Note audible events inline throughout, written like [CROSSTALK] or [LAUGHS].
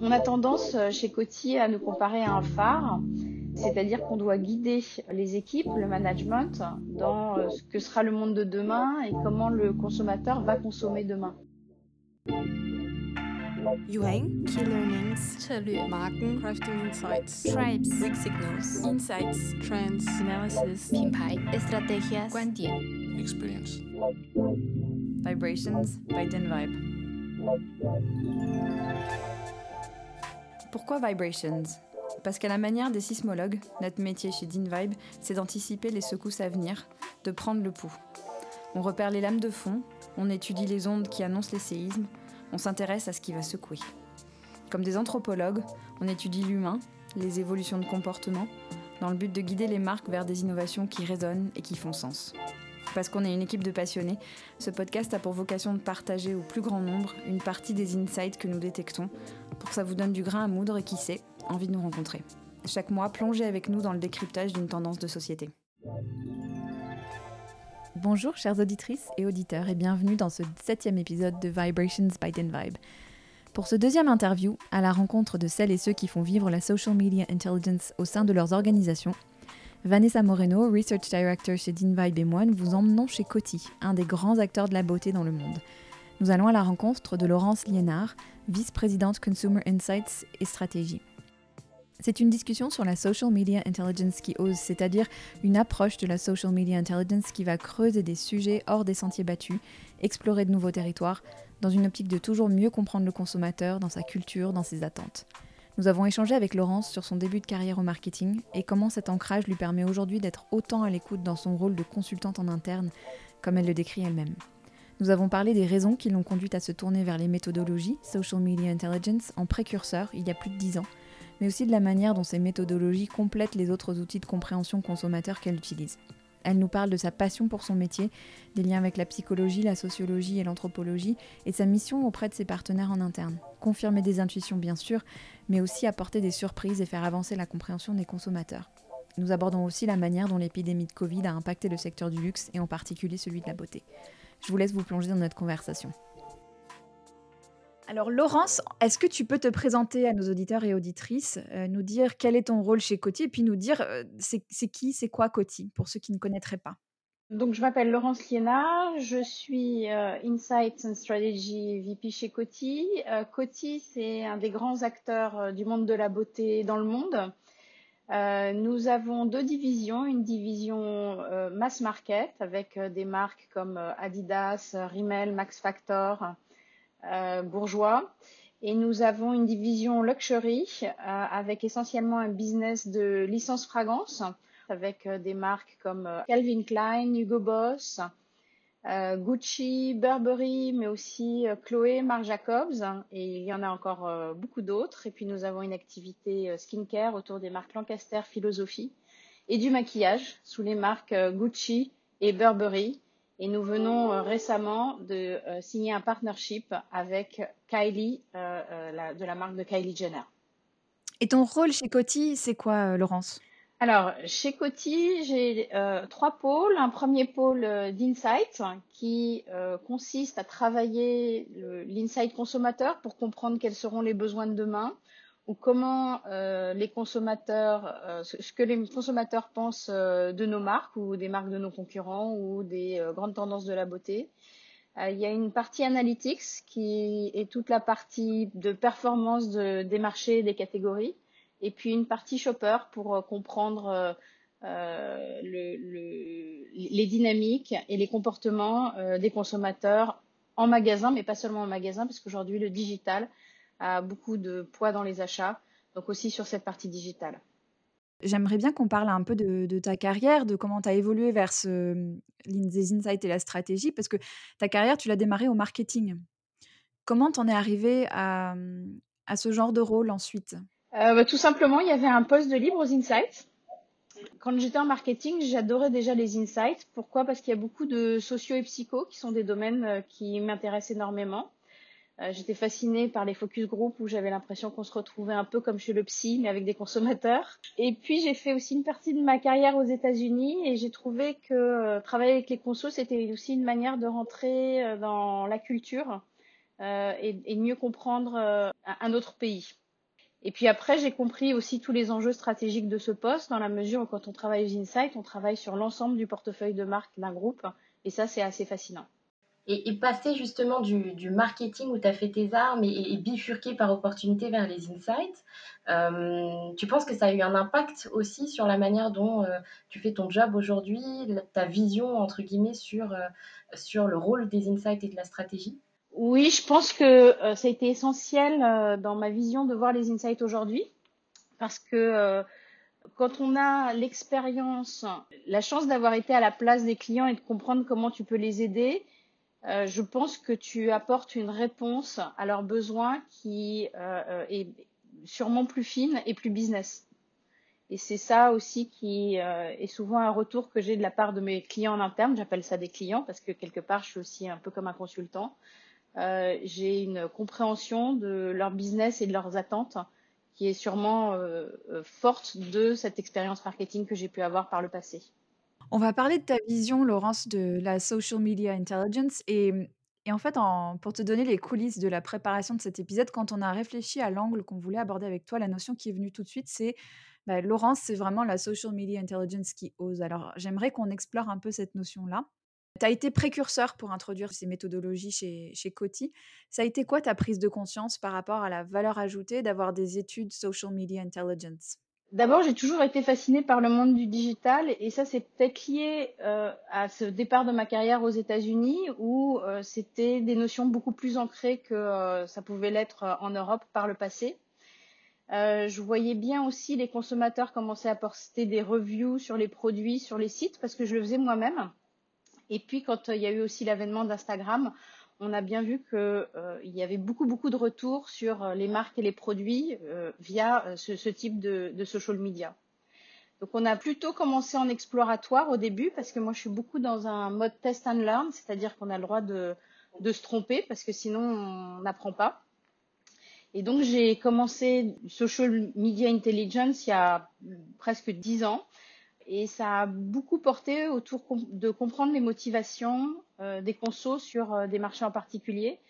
On a tendance euh, chez Coty à nous comparer à un phare, c'est-à-dire qu'on doit guider les équipes, le management, dans euh, ce que sera le monde de demain et comment le consommateur va consommer demain. Yuang, Key Learnings, Chalut, Marken, Crafting Insights, Tribes, Mixed Signals, Insights, Trends, Analysis, Pimpai, Estrategias, Guandian, Experience, Vibrations by Denvibe. Pourquoi Vibrations? Parce qu'à la manière des sismologues, notre métier chez Dean Vibe, c'est d'anticiper les secousses à venir, de prendre le pouls. On repère les lames de fond, on étudie les ondes qui annoncent les séismes, on s'intéresse à ce qui va secouer. Comme des anthropologues, on étudie l'humain, les évolutions de comportement, dans le but de guider les marques vers des innovations qui résonnent et qui font sens. Parce qu'on est une équipe de passionnés, ce podcast a pour vocation de partager au plus grand nombre une partie des insights que nous détectons, pour que ça vous donne du grain à moudre et qui sait, envie de nous rencontrer. Chaque mois, plongez avec nous dans le décryptage d'une tendance de société. Bonjour chères auditrices et auditeurs et bienvenue dans ce septième épisode de Vibrations by Den Vibe. Pour ce deuxième interview, à la rencontre de celles et ceux qui font vivre la social media intelligence au sein de leurs organisations, Vanessa Moreno, Research Director chez Dean Vibe et vous emmenons chez Coty, un des grands acteurs de la beauté dans le monde. Nous allons à la rencontre de Laurence Liénard, vice-présidente Consumer Insights et Stratégie. C'est une discussion sur la social media intelligence qui ose, c'est-à-dire une approche de la social media intelligence qui va creuser des sujets hors des sentiers battus, explorer de nouveaux territoires, dans une optique de toujours mieux comprendre le consommateur dans sa culture, dans ses attentes. Nous avons échangé avec Laurence sur son début de carrière au marketing et comment cet ancrage lui permet aujourd'hui d'être autant à l'écoute dans son rôle de consultante en interne, comme elle le décrit elle-même. Nous avons parlé des raisons qui l'ont conduite à se tourner vers les méthodologies social media intelligence en précurseur il y a plus de 10 ans, mais aussi de la manière dont ces méthodologies complètent les autres outils de compréhension consommateur qu'elle utilise. Elle nous parle de sa passion pour son métier, des liens avec la psychologie, la sociologie et l'anthropologie, et de sa mission auprès de ses partenaires en interne. Confirmer des intuitions bien sûr, mais aussi apporter des surprises et faire avancer la compréhension des consommateurs. Nous abordons aussi la manière dont l'épidémie de Covid a impacté le secteur du luxe et en particulier celui de la beauté. Je vous laisse vous plonger dans notre conversation. Alors Laurence, est-ce que tu peux te présenter à nos auditeurs et auditrices, euh, nous dire quel est ton rôle chez Coty et puis nous dire euh, c'est qui, c'est quoi Coty pour ceux qui ne connaîtraient pas? Donc, je m'appelle Laurence Liénard, je suis euh, Insights and Strategy VP chez Coty. Coty, c'est un des grands acteurs du monde de la beauté dans le monde. Nous avons deux divisions, une division mass market avec des marques comme Adidas, Rimmel, Max Factor, Bourgeois. Et nous avons une division luxury euh, avec essentiellement un business de licence fragrance avec euh, des marques comme euh, Calvin Klein, Hugo Boss, euh, Gucci, Burberry, mais aussi euh, Chloé, Marc Jacobs. Et il y en a encore euh, beaucoup d'autres. Et puis nous avons une activité euh, skincare autour des marques Lancaster, Philosophie et du maquillage sous les marques euh, Gucci et Burberry. Et nous venons euh, récemment de euh, signer un partnership avec Kylie, euh, la- de la marque de Kylie Jenner. Et ton rôle chez Coty, c'est quoi Laurence? Alors, chez Coty, j'ai euh, trois pôles. Un premier pôle euh, d'insight qui euh, consiste à travailler le- l'insight consommateur pour comprendre quels seront les besoins de demain ou comment euh, les consommateurs, euh, ce que les consommateurs pensent euh, de nos marques ou des marques de nos concurrents ou des grandes tendances de la beauté. Il y a une partie analytics qui est toute la partie de performance de- des marchés et des catégories et puis une partie shopper pour comprendre le- le- les dynamiques et les comportements des consommateurs en magasin, mais pas seulement en magasin, parce qu'aujourd'hui le digital a beaucoup de poids dans les achats, donc aussi sur cette partie digitale. J'aimerais bien qu'on parle un peu de, de ta carrière, de comment tu as évolué vers ce, les insights et la stratégie, parce que ta carrière, tu l'as démarrée au marketing. Comment t'en es arrivé à, à ce genre de rôle ensuite? Euh, bah, tout simplement, il y avait un poste de libre aux insights. Quand j'étais en marketing, j'adorais déjà les insights. Pourquoi? Parce qu'il y a beaucoup de sociaux et psycho qui sont des domaines euh, qui m'intéressent énormément. Euh, J'étais fascinée par les focus group où j'avais l'impression qu'on se retrouvait un peu comme chez le psy, mais avec des consommateurs. Et puis j'ai fait aussi une partie de ma carrière aux États-Unis et j'ai trouvé que euh, travailler avec les consos, c'était aussi une manière de rentrer euh, dans la culture et, et, mieux comprendre un autre pays. Et puis après, j'ai compris aussi tous les enjeux stratégiques de ce poste, dans la mesure où quand on travaille aux Insights, on travaille sur l'ensemble du portefeuille de marque d'un groupe. Et ça, c'est assez fascinant. Et, passer justement du, marketing où tu as fait tes armes et, bifurquer par opportunité vers les insights, euh, tu penses que ça a eu un impact aussi sur la manière dont euh, tu fais ton job aujourd'hui, ta vision entre guillemets sur, euh, sur le rôle des insights et de la stratégie? Oui, je pense que ça a été essentiel dans ma vision de voir les insights aujourd'hui. Parce que quand on a l'expérience, la chance d'avoir été à la place des clients et de comprendre comment tu peux les aider, je pense que tu apportes une réponse à leurs besoins qui est sûrement plus fine et plus business. Et c'est ça aussi qui est souvent un retour que j'ai de la part de mes clients en interne. J'appelle ça des clients parce que quelque part, je suis aussi un peu comme un consultant. Euh, j'ai une compréhension de leur business et de leurs attentes qui est sûrement euh, euh, forte de cette expérience marketing que j'ai pu avoir par le passé. On va parler de ta vision, Laurence, de la social media intelligence. Et, et en fait, en, pour te donner les coulisses de la préparation de cet épisode, quand on a réfléchi à l'angle qu'on voulait aborder avec toi, la notion qui est venue tout de suite, c'est bah, Laurence, c'est vraiment la social media intelligence qui ose. Alors, j'aimerais qu'on explore un peu cette notion-là. Tu as été précurseur pour introduire ces méthodologies chez, chez Coty. Ça a été quoi ta prise de conscience par rapport à la valeur ajoutée d'avoir des études social media intelligence? D'abord, j'ai toujours été fascinée par le monde du digital et ça, c'est peut-être lié euh, à ce départ de ma carrière aux États-Unis où euh, c'était des notions beaucoup plus ancrées que euh, ça pouvait l'être en Europe par le passé. je voyais bien aussi les consommateurs commencer à poster des reviews sur les produits, sur les sites parce que je le faisais moi-même. Et puis, quand il y a eu aussi l'avènement d'Instagram, on a bien vu qu'il euh, y avait beaucoup, beaucoup de retours sur euh, les marques et les produits via ce, type de, social media. Donc, on a plutôt commencé en exploratoire au début parce que moi, je suis beaucoup dans un mode test and learn, c'est-à-dire qu'on a le droit de, de se tromper parce que sinon, on n'apprend pas. Et donc, j'ai commencé social media intelligence il y a presque dix ans et ça a beaucoup porté autour de comprendre les motivations euh, des consos sur euh, des marchés en particulier.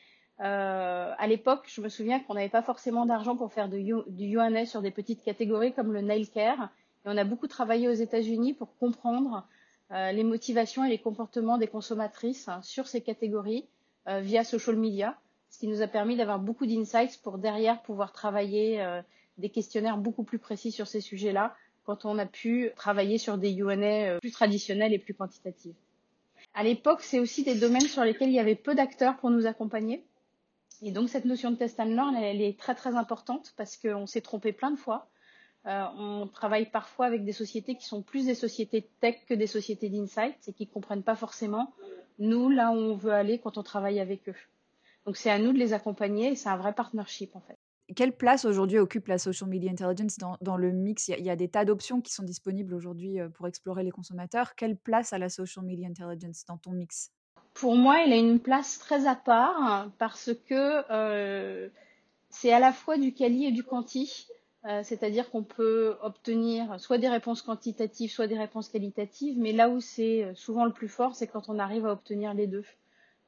Euh, à l'époque, je me souviens qu'on n'avait pas forcément d'argent pour faire du, du sur des petites catégories comme le nail care. Et on a beaucoup travaillé aux États-Unis pour comprendre les motivations et les comportements des consommatrices sur ces catégories via social media, ce qui nous a permis d'avoir beaucoup d'insights pour derrière pouvoir travailler des questionnaires beaucoup plus précis sur ces sujets-là quand on a pu travailler sur des UNA euh, plus traditionnels et plus quantitatifs. À l'époque, c'est aussi des domaines sur lesquels il y avait peu d'acteurs pour nous accompagner. Et donc cette notion de test and learn, elle, est très très importante parce qu'on s'est trompé plein de fois. Euh, on travaille parfois avec des sociétés qui sont plus des sociétés tech que des sociétés d'insight et qui ne comprennent pas forcément nous là où on veut aller quand on travaille avec eux. Donc c'est à nous de les accompagner et c'est un vrai partnership en fait. Quelle place aujourd'hui occupe la social media intelligence dans, le mix? Il y, a, des tas d'options qui sont disponibles aujourd'hui euh, pour explorer les consommateurs. Quelle place a la social media intelligence dans ton mix? Pour moi, elle a une place très à part parce que euh, c'est à la fois du quali et du quanti. Euh, c'est-à-dire qu'on peut obtenir soit des réponses quantitatives, soit des réponses qualitatives, mais là où c'est souvent le plus fort, c'est quand on arrive à obtenir les deux.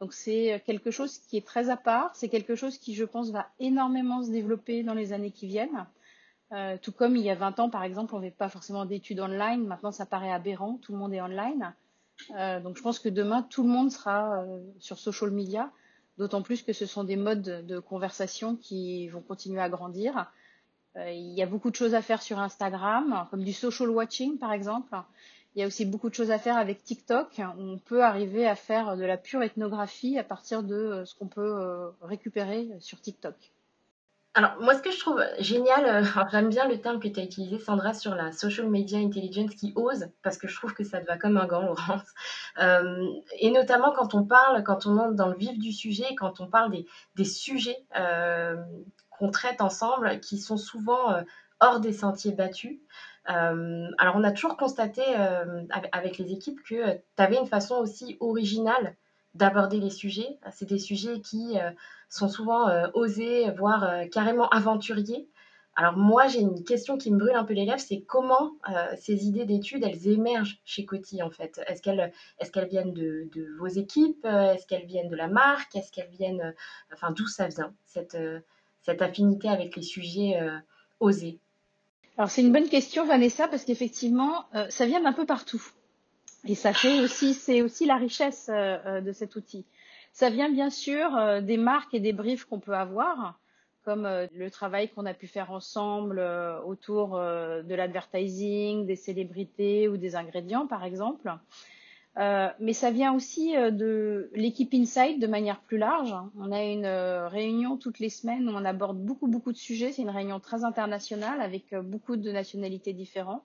Donc c'est quelque chose qui est très à part, c'est quelque chose qui, je pense, va énormément se développer dans les années qui viennent. Euh, tout comme il y a 20 ans, par exemple, on n'avait pas forcément d'études online. Maintenant, ça paraît aberrant, tout le monde est online. Euh, donc je pense que demain, tout le monde sera euh, sur social media, d'autant plus que ce sont des modes de conversation qui vont continuer à grandir. il y a beaucoup de choses à faire sur Instagram, comme du social watching, par exemple. Il y a aussi beaucoup de choses à faire avec TikTok. On peut arriver à faire de la pure ethnographie à partir de euh, ce qu'on peut euh, récupérer sur TikTok. Alors, moi, ce que je trouve génial, euh, [LAUGHS] j'aime bien le terme que tu as utilisé, Sandra, sur la social media intelligence qui ose, parce que je trouve que ça te va comme un gant, Laurence. [LAUGHS] et notamment quand on parle, quand on entre dans le vif du sujet, quand on parle des, sujets qu'on traite ensemble, qui sont souvent hors des sentiers battus. Euh, alors, on a toujours constaté euh, avec les équipes que euh, tu avais une façon aussi originale d'aborder les sujets. C'est des sujets qui sont souvent osés, voire carrément aventuriers. Alors moi, j'ai une question qui me brûle un peu les lèvres, c'est comment ces idées d'études, elles émergent chez Coty en fait? Est-ce qu'elles viennent de, vos équipes? Est-ce qu'elles viennent de la marque? Est-ce qu'elles viennent... Enfin, d'où ça vient, cette affinité avec les sujets osés? Alors c'est une bonne question Vanessa, parce qu'effectivement, ça vient d'un peu partout. Et ça fait aussi, c'est aussi la richesse de cet outil. Ça vient bien sûr des marques et des briefs qu'on peut avoir comme euh, le travail qu'on a pu faire ensemble euh, autour euh, de l'advertising, des célébrités ou des ingrédients, par exemple. Mais ça vient aussi de l'équipe Insight de manière plus large. On a une réunion toutes les semaines où on aborde beaucoup, beaucoup de sujets. C'est une réunion très internationale avec beaucoup de nationalités différentes.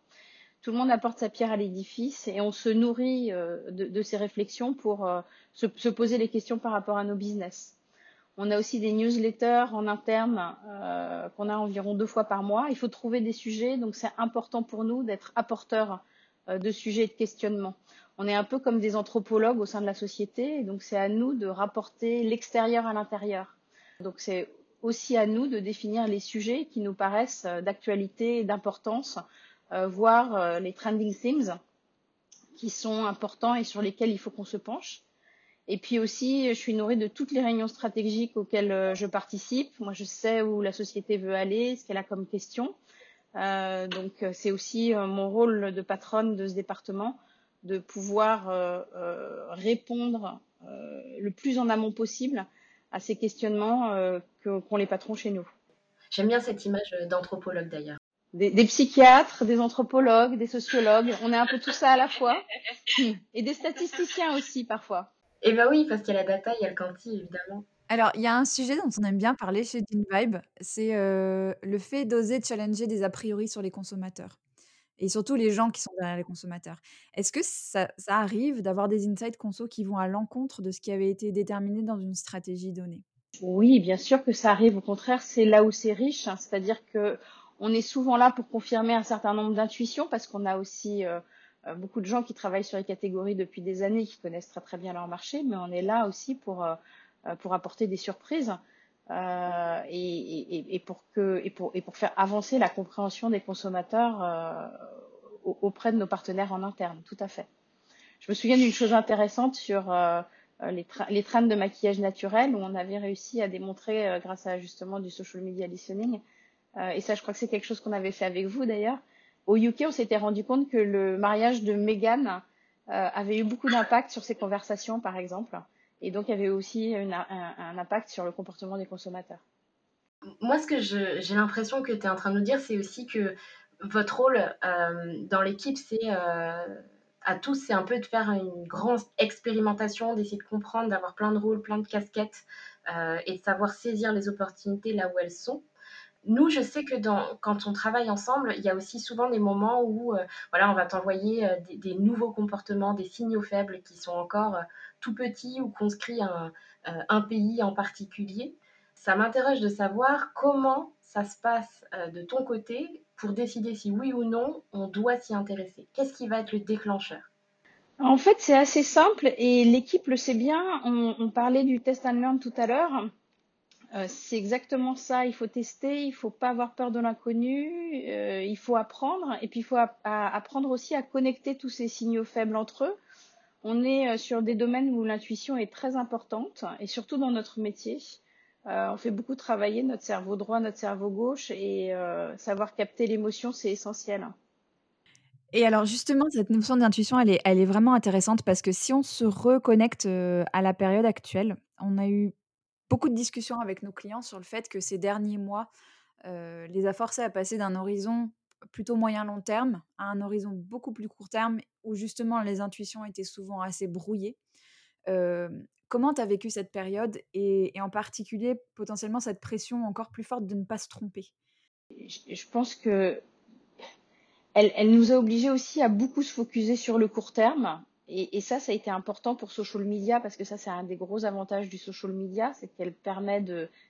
Tout le monde apporte sa pierre à l'édifice et on se nourrit de, ces réflexions pour se, poser les questions par rapport à nos business. On a aussi des newsletters en interne euh, qu'on a environ deux fois par mois. Il faut trouver des sujets, donc c'est important pour nous d'être apporteurs euh, de sujets et de questionnements. On est un peu comme des anthropologues au sein de la société, donc c'est à nous de rapporter l'extérieur à l'intérieur. Donc c'est aussi à nous de définir les sujets qui nous paraissent euh, d'actualité et d'importance, voire les trending themes qui sont importants et sur lesquels il faut qu'on se penche. Et puis aussi, je suis nourrie de toutes les réunions stratégiques auxquelles euh, je participe. Moi, je sais où la société veut aller, ce qu'elle a comme question. Euh, donc, euh, c'est aussi euh, mon rôle de patronne de ce département de pouvoir euh, répondre le plus en amont possible à ces questionnements qu'ont les patrons chez nous. J'aime bien cette image d'anthropologue d'ailleurs. Des, des, psychiatres, des anthropologues, des sociologues, on est un peu tout ça à la fois, [LAUGHS] et des statisticiens aussi parfois. Eh bien oui, parce qu'il y a la data, il y a le quanti, évidemment. Alors, il y a un sujet dont on aime bien parler chez Vibe, c'est euh, le fait d'oser challenger des a priori sur les consommateurs. Et surtout les gens qui sont derrière les consommateurs. Est-ce que ça, arrive d'avoir des insights conso qui vont à l'encontre de ce qui avait été déterminé dans une stratégie donnée? Oui, bien sûr que ça arrive. Au contraire, c'est là où c'est riche. Hein. C'est-à-dire que on est souvent là pour confirmer un certain nombre d'intuitions parce qu'on a aussi euh, euh, beaucoup de gens qui travaillent sur les catégories depuis des années, qui connaissent très très bien leur marché, mais on est là aussi pour, euh, pour apporter des surprises euh, et, pour faire avancer la compréhension des consommateurs euh, auprès de nos partenaires en interne, tout à fait. Je me souviens d'une chose intéressante sur euh, les, tra trains de maquillage naturel où on avait réussi à démontrer, grâce à justement du social media listening, et ça je crois que c'est quelque chose qu'on avait fait avec vous d'ailleurs, au UK, on s'était rendu compte que le mariage de Meghan avait eu beaucoup d'impact sur ces conversations, par exemple. Et donc, il y avait aussi un, impact sur le comportement des consommateurs. Moi, ce que j'ai l'impression que tu es en train de nous dire, c'est aussi que votre rôle euh, dans l'équipe, c'est euh, à tous, c'est un peu de faire une grande expérimentation, d'essayer de comprendre, d'avoir plein de rôles, plein de casquettes euh, et de savoir saisir les opportunités là où elles sont. Nous, je sais que quand on travaille ensemble, il y a aussi souvent des moments où voilà, on va t'envoyer des, nouveaux comportements, des signaux faibles qui sont encore tout petits ou conscrits à un, euh, un pays en particulier. Ça m'interroge de savoir comment ça se passe euh, de ton côté pour décider si oui ou non on doit s'y intéresser. Qu'est-ce qui va être le déclencheur? En fait, c'est assez simple et l'équipe le sait bien. On, parlait du test and learn tout à l'heure. Euh, c'est exactement ça. Il faut tester, il faut pas avoir peur de l'inconnu, il faut apprendre et puis il faut apprendre aussi à connecter tous ces signaux faibles entre eux. On est euh, sur des domaines où l'intuition est très importante et surtout dans notre métier. on fait beaucoup travailler notre cerveau droit, notre cerveau gauche et savoir capter l'émotion, c'est essentiel. Et alors justement, cette notion d'intuition, elle est, vraiment intéressante parce que si on se reconnecte à la période actuelle, on a eu beaucoup de discussions avec nos clients sur le fait que ces derniers mois euh, les a forcés à passer d'un horizon plutôt moyen-long terme à un horizon beaucoup plus court terme où justement les intuitions étaient souvent assez brouillées. Comment tu as vécu cette période et, et, en particulier potentiellement cette pression encore plus forte de ne pas se tromper? Je pense que elle, elle nous a obligés aussi à beaucoup se focuser sur le court terme et, et, ça, ça a été important pour social media parce que ça, c'est un des gros avantages du social media, c'est qu'elle permet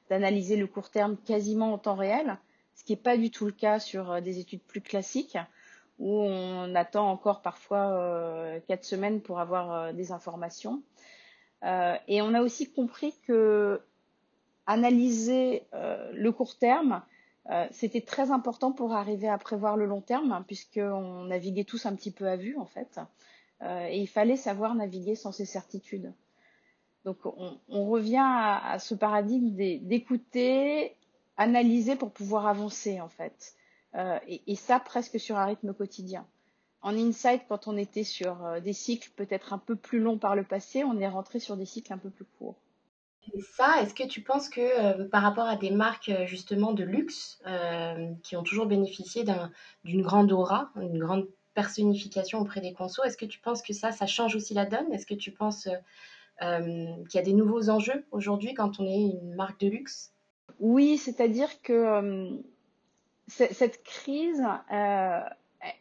d'analyser le court terme quasiment en temps réel, ce qui n'est pas du tout le cas sur euh, des études plus classiques où on attend encore parfois euh, quatre semaines pour avoir euh, des informations. Et on a aussi compris que analyser le court terme, c'était très important pour arriver à prévoir le long terme, hein, puisqu'on naviguait tous un petit peu à vue, en fait. Et il fallait savoir naviguer sans ces certitudes. Donc, on, revient à, ce paradigme d'écouter, analyser pour pouvoir avancer, en fait. Euh, et, ça, presque sur un rythme quotidien. En insight, quand on était sur euh, des cycles peut-être un peu plus longs par le passé, on est rentré sur des cycles un peu plus courts. Et ça, est-ce que tu penses que euh, par rapport à des marques justement de luxe qui ont toujours bénéficié d'une un, grande aura, une grande personnification auprès des consos, est-ce que tu penses que ça, ça change aussi la donne? Est-ce que tu penses qu'il y a des nouveaux enjeux aujourd'hui quand on est une marque de luxe? Oui, c'est-à-dire que euh, cette crise, euh,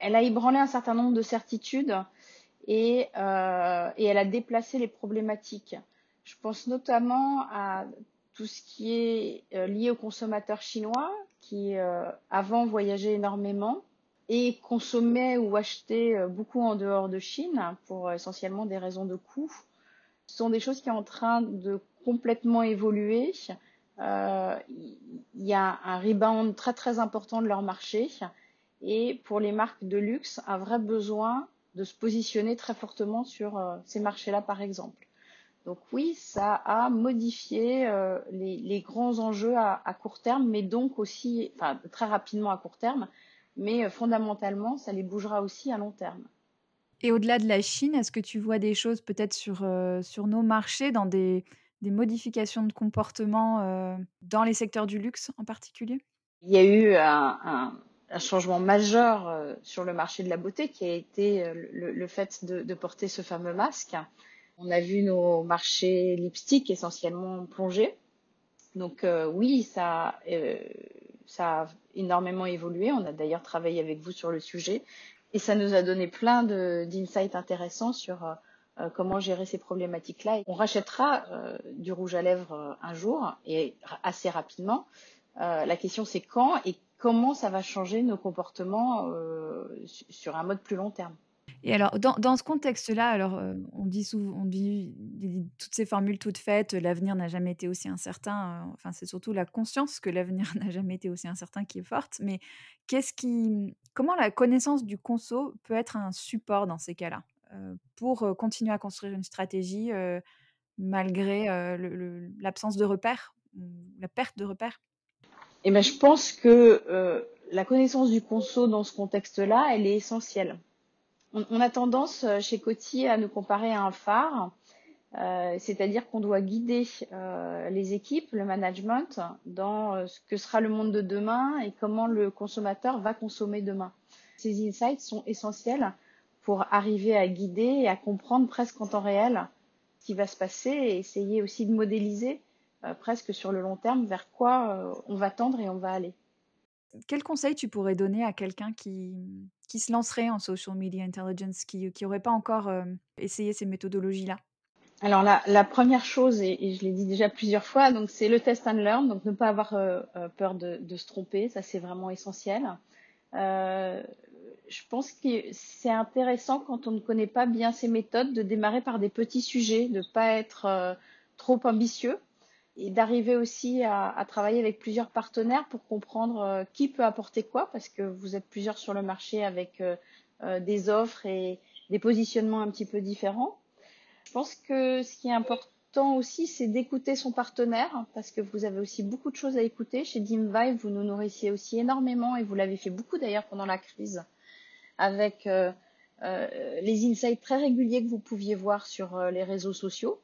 elle a ébranlé un certain nombre de certitudes et, et elle a déplacé les problématiques. Je pense notamment à tout ce qui est euh, lié aux consommateurs chinois qui euh, avant voyageaient énormément et consommaient ou achetaient euh, beaucoup en dehors de Chine pour essentiellement des raisons de coût. Ce sont des choses qui sont en train de complètement évoluer. Euh, il y a un rebound très très important de leur marché et pour les marques de luxe, un vrai besoin de se positionner très fortement sur euh, ces marchés-là par exemple. Donc oui, ça a modifié euh, les, grands enjeux à, court terme, mais donc aussi, enfin très rapidement à court terme, mais fondamentalement, ça les bougera aussi à long terme. Et au-delà de la Chine, est-ce que tu vois des choses peut-être sur, sur nos marchés, dans des, des modifications de comportement euh, dans les secteurs du luxe en particulier? Il y a eu un, un, changement majeur euh, sur le marché de la beauté qui a été euh, le, fait de, porter ce fameux masque. On a vu nos marchés lipstick essentiellement plonger. Donc euh, oui, euh, ça a énormément évolué. On a d'ailleurs travaillé avec vous sur le sujet et ça nous a donné plein d'insights intéressants sur euh, comment gérer ces problématiques-là. On rachètera euh, du rouge à lèvres euh, un jour et assez rapidement. la question c'est quand et comment ça va changer nos comportements sur un mode plus long terme. Et alors, dans, ce contexte-là, alors, on dit souvent, on dit, toutes ces formules toutes faites, l'avenir n'a jamais été aussi incertain. Enfin, c'est surtout la conscience que l'avenir [LAUGHS] n'a jamais été aussi incertain qui est forte. Mais qu'est-ce qui, comment la connaissance du conso peut être un support dans ces cas-là? Pour continuer à construire une stratégie euh, malgré l'absence de repères, la perte de repères? Eh ben, je pense que la connaissance du conso dans ce contexte-là, elle est essentielle on, a tendance euh, chez Coty à nous comparer à un phare, euh, c'est-à-dire qu'on doit guider euh, les équipes, le management, dans euh, ce que sera le monde de demain et comment le consommateur va consommer demain. Ces insights sont essentiels pour arriver à guider et à comprendre presque en temps réel ce qui va se passer et essayer aussi de modéliser euh, presque sur le long terme vers quoi euh, on va tendre et on va aller. Quel conseil tu pourrais donner à quelqu'un qui, qui se lancerait en social media intelligence, qui n'aurait pas encore euh, essayé ces méthodologies-là? Alors la, la, première chose, et, et je l'ai dit déjà plusieurs fois, donc c'est le test and learn, donc ne pas avoir euh peur de, de, se tromper, ça c'est vraiment essentiel. Euh, je pense que c'est intéressant quand on ne connaît pas bien ces méthodes de démarrer par des petits sujets, de ne pas être euh, trop ambitieux et d'arriver aussi à, travailler avec plusieurs partenaires pour comprendre euh, qui peut apporter quoi, parce que vous êtes plusieurs sur le marché avec euh, des offres et des positionnements un petit peu différents. Je pense que ce qui est important aussi, c'est d'écouter son partenaire, parce que vous avez aussi beaucoup de choses à écouter. Chez DeemVibe, vous nous nourrissiez aussi énormément, et vous l'avez fait beaucoup d'ailleurs pendant la crise, avec euh, euh, les insights très réguliers que vous pouviez voir sur euh, les réseaux sociaux.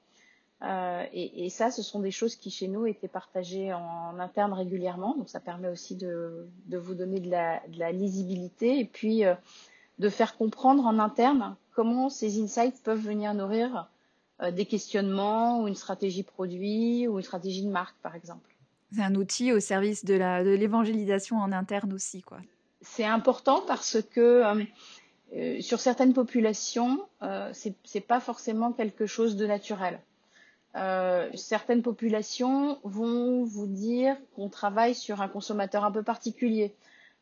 Et, ça, ce sont des choses qui chez nous étaient partagées en, interne régulièrement. Donc ça permet aussi de, vous donner de la, lisibilité et puis de faire comprendre en interne comment ces insights peuvent venir nourrir des questionnements ou une stratégie produit ou une stratégie de marque, par exemple. C'est un outil au service de l'évangélisation en interne aussi, quoi. C'est important parce que euh, sur certaines populations, euh, c'est pas forcément quelque chose de naturel. Euh, certaines populations vont vous dire qu'on travaille sur un consommateur un peu particulier,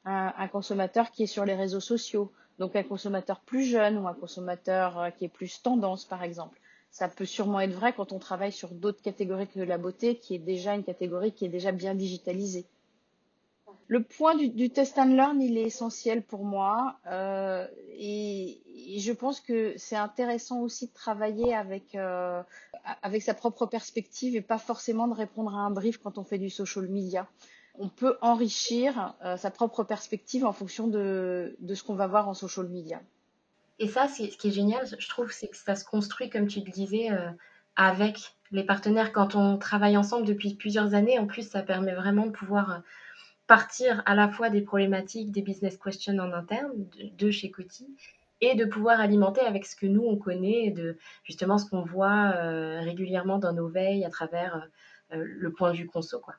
un, consommateur qui est sur les réseaux sociaux, donc un consommateur plus jeune ou un consommateur euh, qui est plus tendance par exemple. Ça peut sûrement être vrai quand on travaille sur d'autres catégories que la beauté, qui est déjà une catégorie qui est déjà bien digitalisée. Le point du, test and learn, il est essentiel pour moi euh, et, je pense que c'est intéressant aussi de travailler avec euh, avec sa propre perspective et pas forcément de répondre à un brief quand on fait du social media. On peut enrichir euh, sa propre perspective en fonction de, de ce qu'on va voir en social media. Et ça, ce qui est génial, je trouve, c'est que ça se construit, comme tu le disais, avec les partenaires quand on travaille ensemble depuis plusieurs années. En plus, ça permet vraiment de pouvoir partir à la fois des problématiques, des business questions en interne de, chez Coty et de pouvoir alimenter avec ce que nous on connaît, de justement ce qu'on voit euh, régulièrement dans nos veilles à travers euh, le point de vue conso. Quoi.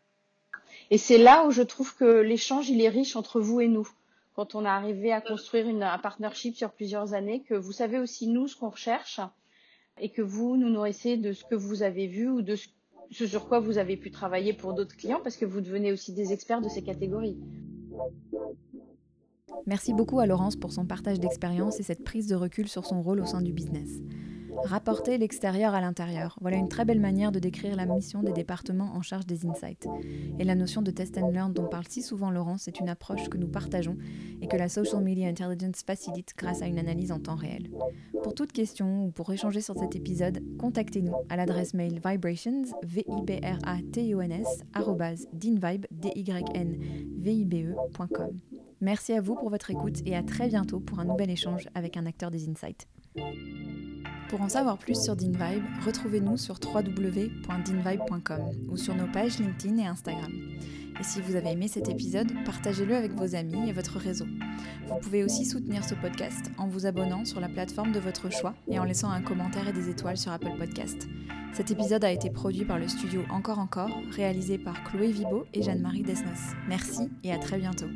Et c'est là où je trouve que l'échange il est riche entre vous et nous. Quand on a arrivé à construire une, un partnership sur plusieurs années, que vous savez aussi nous ce qu'on recherche et que vous nous nourrissez de ce que vous avez vu ou de ce ce sur quoi vous avez pu travailler pour d'autres clients parce que vous devenez aussi des experts de ces catégories. Merci beaucoup à Laurence pour son partage d'expérience et cette prise de recul sur son rôle au sein du business. Rapporter l'extérieur à l'intérieur, voilà une très belle manière de décrire la mission des départements en charge des insights. Et la notion de test and learn dont parle si souvent Laurence est une approche que nous partageons et que la Social Media Intelligence facilite grâce à une analyse en temps réel. Pour toute question ou pour échanger sur cet épisode, contactez-nous à l'adresse mail vibrations, v i b r a t o n s dinvibe, d y n v i b e.com. Merci à vous pour votre écoute et à très bientôt pour un nouvel échange avec un acteur des insights. Pour en savoir plus sur DinVibe, retrouvez-nous sur www.dinvibe.com ou sur nos pages LinkedIn et Instagram. Et si vous avez aimé cet épisode, partagez-le avec vos amis et votre réseau. Vous pouvez aussi soutenir ce podcast en vous abonnant sur la plateforme de votre choix et en laissant un commentaire et des étoiles sur Apple Podcast. Cet épisode a été produit par le studio Encore Encore, réalisé par Chloé Vibo et Jeanne-Marie Desnos. Merci et à très bientôt.